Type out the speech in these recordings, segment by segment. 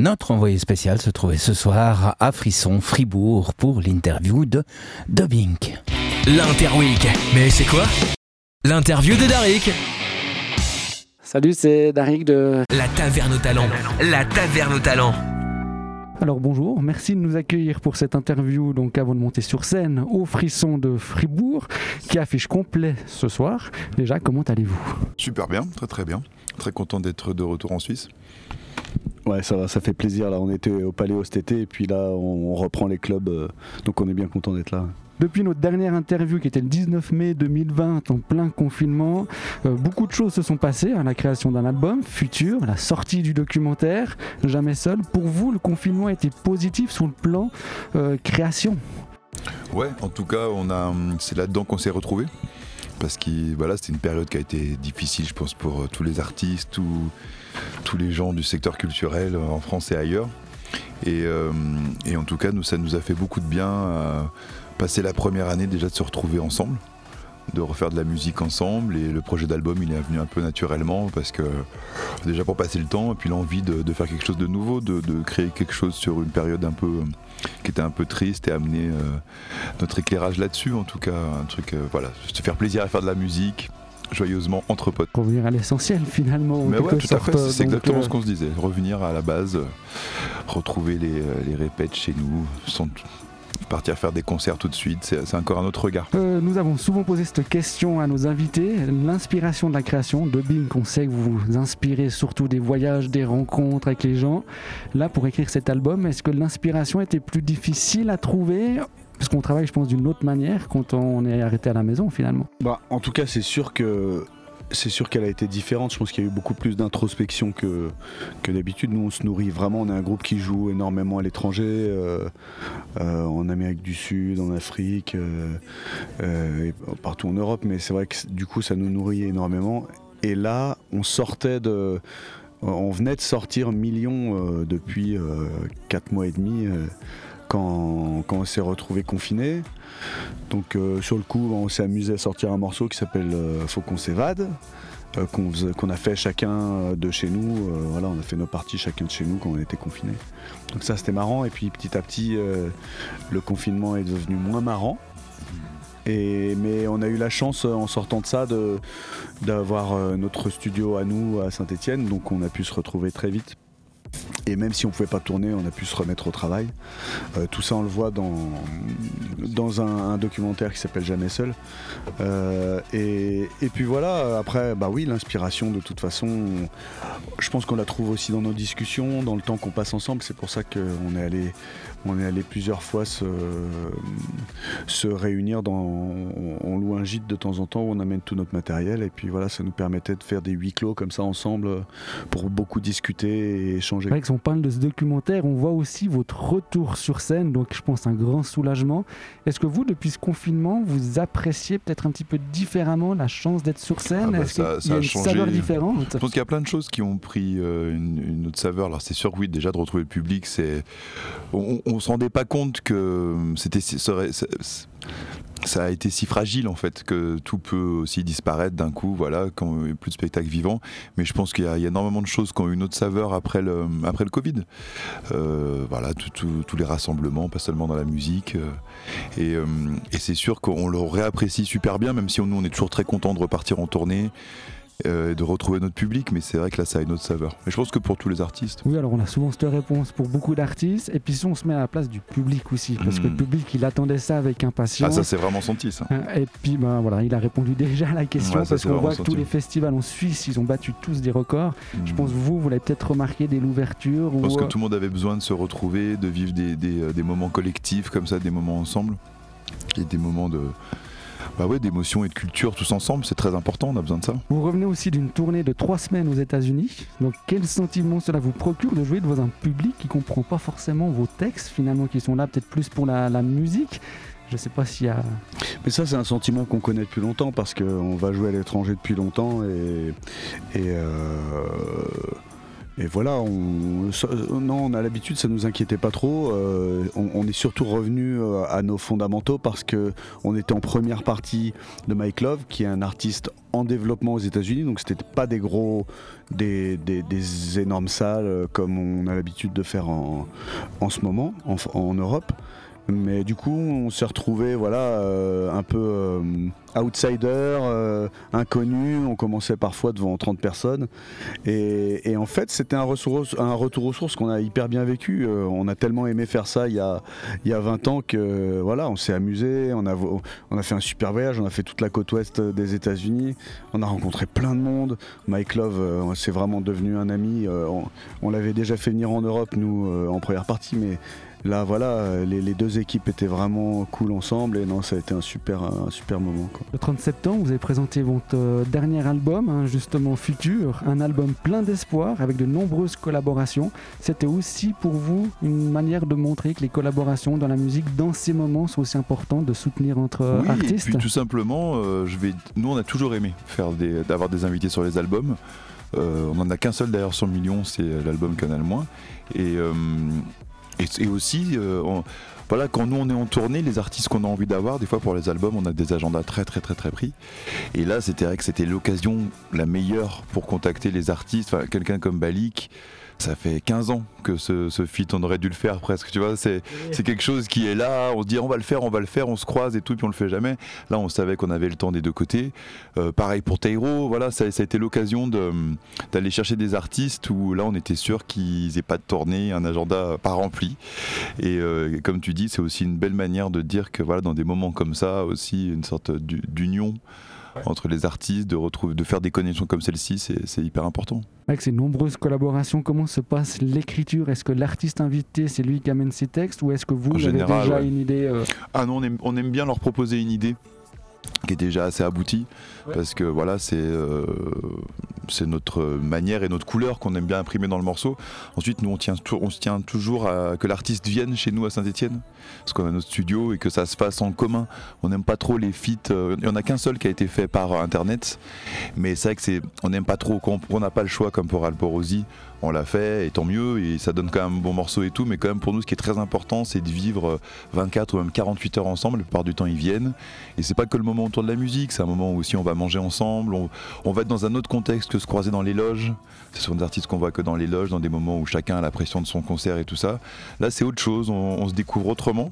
Notre envoyé spécial se trouvait ce soir à Frisson, Fribourg, pour l'interview de Dubbing. L'Interweek. Mais c'est quoi? L'interview de Darik. Salut, c'est Darik de La Taverne au Talent. La Taverne au Talent. Alors bonjour, merci de nous accueillir pour cette interview donc avant de monter sur scène au Frisson de Fribourg qui affiche complet ce soir. Déjà, comment allez-vous? Super bien, très très bien. Très content d'être de retour en Suisse. Ouais, ça va, ça fait plaisir. Là, on était au Palais cet été et puis là, on, on reprend les clubs. euh, donc on est bien content d'être là. Depuis notre dernière interview qui était le 19 mai 2020 en plein confinement, euh, beaucoup de choses se sont passées. hein, la création d'un album, Futur, la sortie du documentaire, Jamais seul. Pour vous, le confinement a été positif sur le plan euh, création? Ouais, en tout cas, on a, hum, c'est là-dedans qu'on s'est retrouvés. Parce que voilà, c'était une période qui a été difficile, je pense, pour euh, tous les artistes, tous- les gens du secteur culturel euh, en France et ailleurs. Et, euh, en tout cas, ça nous a fait beaucoup de bien passer la première année déjà de se retrouver ensemble, de refaire de la musique ensemble. Et le projet d'album, il est venu un peu naturellement parce que déjà pour passer le temps et puis l'envie de, de faire quelque chose de nouveau, de, de créer quelque chose sur une période un peu euh, qui était un peu triste et amener euh, notre éclairage là-dessus en tout cas un truc euh, voilà se faire plaisir à faire de la musique joyeusement entre potes Revenir à l'essentiel finalement. en mais ouais tout à fait c'est exactement euh, ce qu'on se disait revenir à la base euh, retrouver les, euh, les répètes chez nous sans partir faire des concerts tout de suite c'est encore un autre regard Euh, nous avons souvent posé cette question à nos invités. L'inspiration de la création de Bing, on sait que vous vous inspirez surtout des voyages, des rencontres avec les gens. Là, pour écrire cet album, est-ce que l'inspiration était plus difficile à trouver? Parce qu'on travaille, je pense, d'une autre manière quand on est arrêté à la maison finalement. Bah, en tout cas, c'est sûr que c'est sûr qu'elle a été différente. Je pense qu'il y a eu beaucoup plus d'introspection que, que d'habitude. Nous, on se nourrit vraiment. On est un groupe qui joue énormément à l'étranger, euh, euh, en Amérique du Sud, en Afrique, euh, partout en Europe. Mais c'est vrai que du coup, ça nous nourrit énormément. Et là, on sortait de. On venait de sortir Million depuis 4 mois et demi quand, on s'est retrouvé confiné. Donc euh, sur le coup, on s'est amusé à sortir un morceau qui s'appelle euh, Faut qu'on s'évade, euh, qu'on a fait chacun de chez nous. Voilà, on a fait nos parties chacun de chez nous quand on était confinés. Donc ça, c'était marrant. Et puis petit à petit, le confinement est devenu moins marrant. Mais on a eu la chance en sortant de ça d'avoir notre studio à nous à Saint-Etienne, donc on a pu se retrouver très vite. Et même si on pouvait pas tourner, on a pu se remettre au travail. Euh, tout ça, on le voit dans, un, documentaire qui s'appelle Jamais seul. Euh, et, et puis voilà, après, bah oui, l'inspiration, de toute façon, je pense qu'on la trouve aussi dans nos discussions, dans le temps qu'on passe ensemble. C'est pour ça qu'on est allé, on est allé plusieurs fois se, se réunir. Dans, on, on loue un gîte de temps en temps où on amène tout notre matériel. Et puis voilà, ça nous permettait de faire des huis clos comme ça ensemble pour beaucoup discuter et échanger. C'est vrai que si on parle de ce documentaire, on voit aussi votre retour sur scène, donc je pense un grand soulagement. Est-ce que vous, depuis ce confinement, vous appréciez peut-être un petit peu différemment la chance d'être sur scène? Ah bah Est-ce qu'il y a a une changé. saveur différente? Je pense qu'il y a plein de choses qui ont pris euh, une, une autre saveur. Alors c'est sûr que oui, déjà de retrouver le public, c'est on, on se rendait pas compte que c'était si- ça, a été si fragile en fait que tout peut aussi disparaître d'un coup, voilà, quand il n'y a plus de spectacle vivant. Mais je pense qu'il y, a énormément de choses qui ont une autre saveur après le après le Covid. Euh, voilà, tous les rassemblements, pas seulement dans la musique. euh, et euh, c'est sûr qu'on le réapprécie super bien, même si on- nous on est toujours très content de repartir en tournée euh, de retrouver notre public, mais c'est vrai que là ça a une autre saveur. Mais je pense que pour tous les artistes. Oui, alors on a souvent cette réponse pour beaucoup d'artistes. Et puis si on se met à la place du public aussi, parce que Hmm. le public, il attendait ça avec impatience. Ah ça c'est vraiment senti ça. Hein, Et puis ben voilà, il a répondu déjà à la question Ouais, parce qu'on voit que tous les festivals en Suisse, ils ont battu tous des records. Je pense que vous, vous l'avez peut-être remarqué dès l'ouverture. Je pense ou, que euh, tout le monde avait besoin de se retrouver, de vivre des, des, euh, des moments collectifs comme ça, des moments ensemble. Et des moments de. Bah ouais, d'émotion et de culture tous ensemble, c'est très important, on a besoin de ça. Vous revenez aussi d'une tournée de trois semaines aux États-Unis. Donc, quel sentiment cela vous procure de jouer devant un public qui comprend pas forcément vos textes, finalement, qui sont là peut-être plus pour la, la musique? Je sais pas s'il y a. Mais ça, c'est un sentiment qu'on connaît depuis longtemps parce qu'on va jouer à l'étranger depuis longtemps et, et, euh, et voilà, on, non, on a l'habitude, ça nous inquiétait pas trop. Euh, on, est surtout revenu euh, à nos fondamentaux parce que on était en première partie de Mike Love, qui est un artiste en développement aux États-Unis, donc c'était pas des gros, des, énormes salles euh, comme on a l'habitude de faire en, ce moment en Europe. Mais du coup, on s'est retrouvé voilà, euh, un peu euh, outsider, euh, inconnu. On commençait parfois devant 30 personnes. Et, en fait, c'était un, retour aux sources qu'on a hyper bien vécu. on a tellement aimé faire ça il y a, il y a 20 ans que voilà, on s'est amusé. On a, on a fait un super voyage. On a fait toute la côte ouest des États-Unis. On a rencontré plein de monde. Mike Love, c'est vraiment devenu un ami. on, on l'avait déjà fait venir en Europe, nous, en première partie, mais là voilà, les, deux équipes étaient vraiment cool ensemble et non, ça a été un super, un super moment. Le 30 septembre, vous avez présenté votre euh, dernier album, hein, justement Futur, un album plein d'espoir avec de nombreuses collaborations. C'était aussi pour vous une manière de montrer que les collaborations dans la musique, dans ces moments, sont aussi importantes de soutenir entre euh, oui, artistes. Et puis tout simplement, euh, je vais... nous on a toujours aimé faire des... d'avoir des invités sur les albums. on n'en a qu'un seul d'ailleurs sur le million, c'est l'album Canal Moins. Et, et, aussi, euh, voilà, quand nous on est en tournée, les artistes qu'on a envie d'avoir, des fois pour les albums, on a des agendas très très très très pris. Et là, c'était vrai que c'était l'occasion la meilleure pour contacter les artistes. quelqu'un comme Balik, ça fait 15 ans que ce, ce feat, on aurait dû le faire presque, tu vois. C'est, quelque chose qui est là, on se dit on va le faire, on va le faire, on se croise et tout, puis on le fait jamais. Là, on savait qu'on avait le temps des deux côtés. Euh, pareil pour Tairo, voilà, ça, a été l'occasion d'aller chercher des artistes où là, on était sûr qu'ils n'aient pas de tournée, un agenda pas rempli. Et euh, comme tu dis, c'est aussi une belle manière de dire que voilà, dans des moments comme ça, aussi une sorte d'union entre les artistes, de, retrouver, de faire des connexions comme celle-ci, c'est hyper important. Avec ces nombreuses collaborations, comment se passe l'écriture? Est-ce que l'artiste invité, c'est lui qui amène ses textes ou est-ce que vous, avez déjà une idée euh? Ah non, on aime, bien leur proposer une idée qui est déjà assez aboutie parce que voilà c'est euh, c'est notre manière et notre couleur qu'on aime bien imprimer dans le morceau. Ensuite, nous, on, tient, on se tient toujours à que l'artiste vienne chez nous à Saint-Etienne, parce qu'on a notre studio et que ça se fasse en commun. On n'aime pas trop les feats. Euh, il n'y en a qu'un seul qui a été fait par Internet, mais c'est vrai que c'est, on n'aime pas trop. On n'a pas le choix, comme pour Alporosi, on l'a fait, et tant mieux, et ça donne quand même un bon morceau et tout, mais quand même pour nous, ce qui est très important, c'est de vivre 24 ou même 48 heures ensemble. La plupart du temps, ils viennent. Et c'est pas que le moment autour de la musique, c'est un moment où aussi on va manger ensemble, on, on va être dans un autre contexte que se croiser dans les loges. Ce sont des artistes qu'on voit que dans les loges, dans des moments où chacun a la pression de son concert et tout ça. Là, c'est autre chose, on, se découvre autrement.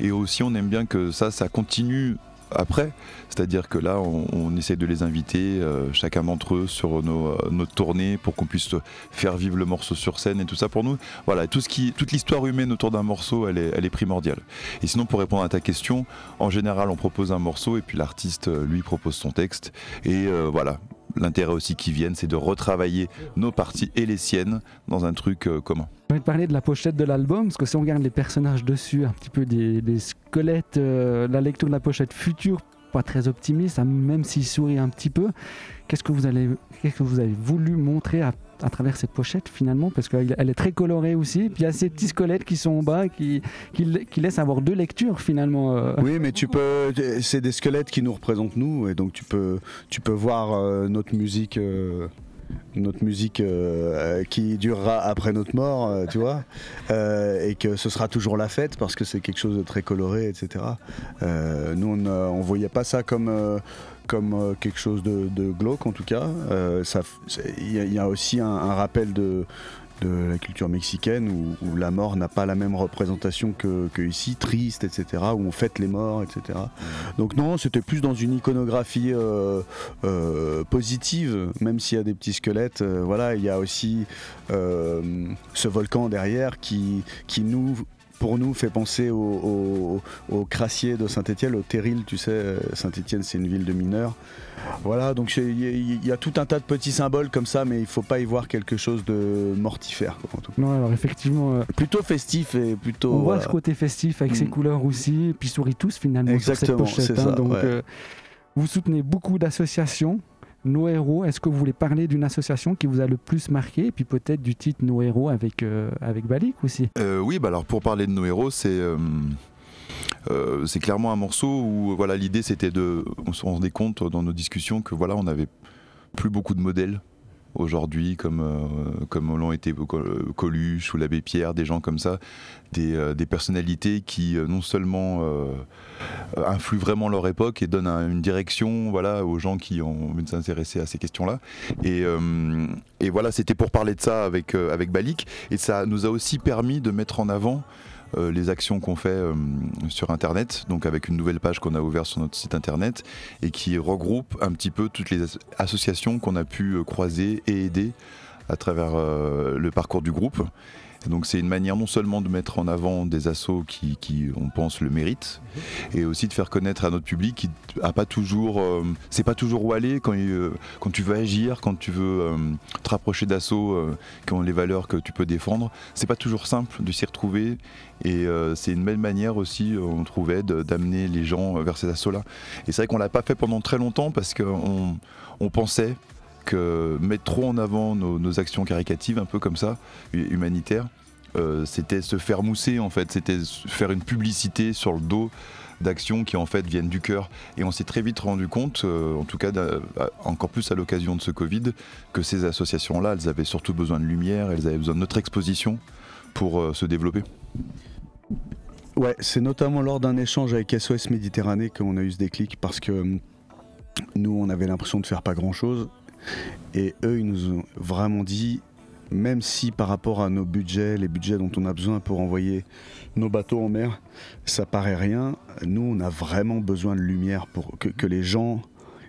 Et aussi, on aime bien que ça, ça continue après. C'est-à-dire que là, on, essaie de les inviter, euh, chacun d'entre eux, sur nos, euh, notre tournée pour qu'on puisse faire vivre le morceau sur scène et tout ça pour nous. Voilà, tout ce qui, toute l'histoire humaine autour d'un morceau, elle est, elle est primordiale. Et sinon, pour répondre à ta question, en général, on propose un morceau et puis l'artiste, euh, lui, propose son texte. Et voilà, l'intérêt aussi qui viennent, c'est de retravailler nos parties et les siennes dans un truc euh, commun. J'ai envie de parler de la pochette de l'album, parce que si on regarde les personnages dessus, un petit peu des, squelettes, euh, la lecture de la pochette future, pas très optimiste, hein, même s'il sourit un petit peu. Qu'est-ce que vous, allez, qu'est-ce que vous avez voulu montrer à à travers cette pochette finalement parce qu'elle est très colorée aussi. Puis il y a ces petits squelettes qui sont en bas qui, qui, laissent avoir deux lectures finalement. Euh. Oui, mais tu peux. C'est des squelettes qui nous représentent nous et donc tu peux, tu peux voir euh, notre musique. Euh, notre musique qui durera après notre mort, tu vois, et que ce sera toujours la fête parce que c'est quelque chose de très coloré, etc. nous, on, on voyait pas ça comme comme euh, quelque chose de, glauque en tout cas. Euh, il y, a aussi un, rappel de, la culture mexicaine où, la mort n'a pas la même représentation que, ici, triste, etc., où on fête les morts, etc. Donc non, c'était plus dans une iconographie euh, positive, même s'il y a des petits squelettes. voilà, il y a aussi ce volcan derrière qui, qui nous pour nous fait penser au, crassier de Saint-Étienne, au Terril, tu sais, Saint-Étienne c'est une ville de mineurs. Voilà, donc il y, a tout un tas de petits symboles comme ça, mais il faut pas y voir quelque chose de mortifère. Non, alors effectivement. Euh, plutôt festif et plutôt. On voit ce côté festif avec ses mm. couleurs aussi, et puis sourit tous finalement Exactement, sur cette pochette. Hein, donc, euh, vous soutenez beaucoup d'associations. Nos héros, est-ce que vous voulez parler d'une association qui vous a le plus marqué et puis peut-être du titre Nos héros avec, euh, avec Balik aussi? Euh, Oui, bah alors pour parler de Nos héros, c'est euh, c'est clairement un morceau où voilà l'idée c'était de on se rendait compte dans nos discussions que voilà on n'avait plus beaucoup de modèles aujourd'hui, comme, comme l'ont été Coluche ou l'abbé Pierre, des gens comme ça, des, des personnalités qui non seulement influent vraiment leur époque et donnent une direction voilà, aux gens qui ont envie de s'intéresser à ces questions-là. Et, et voilà, c'était pour parler de ça avec, avec Balik. Et ça nous a aussi permis de mettre en avant euh, les actions qu'on fait euh, sur Internet, donc avec une nouvelle page qu'on a ouverte sur notre site Internet et qui regroupe un petit peu toutes les associations qu'on a pu euh, croiser et aider à travers le parcours du groupe donc c'est une manière non seulement de mettre en avant des assos qui, on pense, le méritent, et aussi de faire connaître à notre public qui a pas toujours, euh, c'est pas toujours où aller quand, euh, quand tu veux agir, quand tu veux euh, te rapprocher d'assauts qui ont les valeurs que tu peux défendre. C'est pas toujours simple de s'y retrouver, et c'est une belle manière aussi, on trouvait, d'amener les gens vers ces assauts-là. Et c'est vrai qu'on l'a pas fait pendant très longtemps parce qu'on on pensait mettre trop en avant nos, actions caricatives, un peu comme ça, humanitaires, euh, c'était se faire mousser en fait, c'était faire une publicité sur le dos d'actions qui en fait viennent du cœur. Et on s'est très vite rendu compte, euh, en tout cas encore plus à l'occasion de ce Covid, que ces associations-là, elles avaient surtout besoin de lumière, elles avaient besoin de notre exposition pour euh, se développer. Ouais, c'est notamment lors d'un échange avec SOS Méditerranée qu'on a eu ce déclic parce que nous, on avait l'impression de faire pas grand-chose et eux, ils nous ont vraiment dit, même si par rapport à nos budgets, les budgets dont on a besoin pour envoyer nos bateaux en mer, ça paraît rien, nous, on a vraiment besoin de lumière pour que, les gens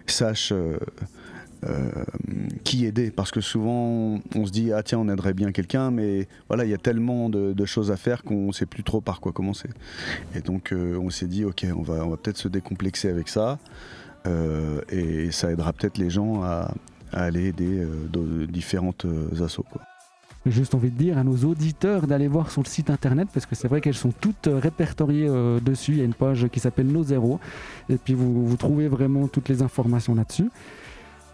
sachent euh, euh, qui aider. Parce que souvent, on se dit, ah tiens, on aiderait bien quelqu'un, mais voilà, il y a tellement de, choses à faire qu'on ne sait plus trop par quoi commencer. Et donc, euh, on s'est dit, ok, on va, on va peut-être se décomplexer avec ça. et ça aidera peut-être les gens à, à aller aider euh, différentes euh, assos. Quoi. Juste envie de dire à nos auditeurs d'aller voir sur le site internet parce que c'est vrai qu'elles sont toutes euh, répertoriées dessus. Il y a une page qui s'appelle Nos Zéros et puis vous, vous trouvez vraiment toutes les informations là-dessus.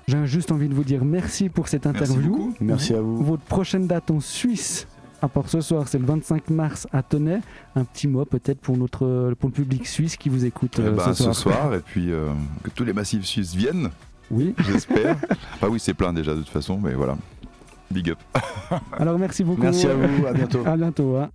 J'ai juste envie de vous dire merci pour cette interview. Merci, à vous. Votre prochaine date en Suisse, à part ce soir, c'est le 25 mars à Tenay. Un petit mot peut-être pour, notre, pour le public suisse qui vous écoute eh ben, ce, soir. Et puis que tous les massifs suisses viennent. Oui. J'espère. ah oui, c'est plein déjà de toute façon, mais voilà. Big up. Alors merci beaucoup. Merci à vous, à bientôt. À bientôt. Hein.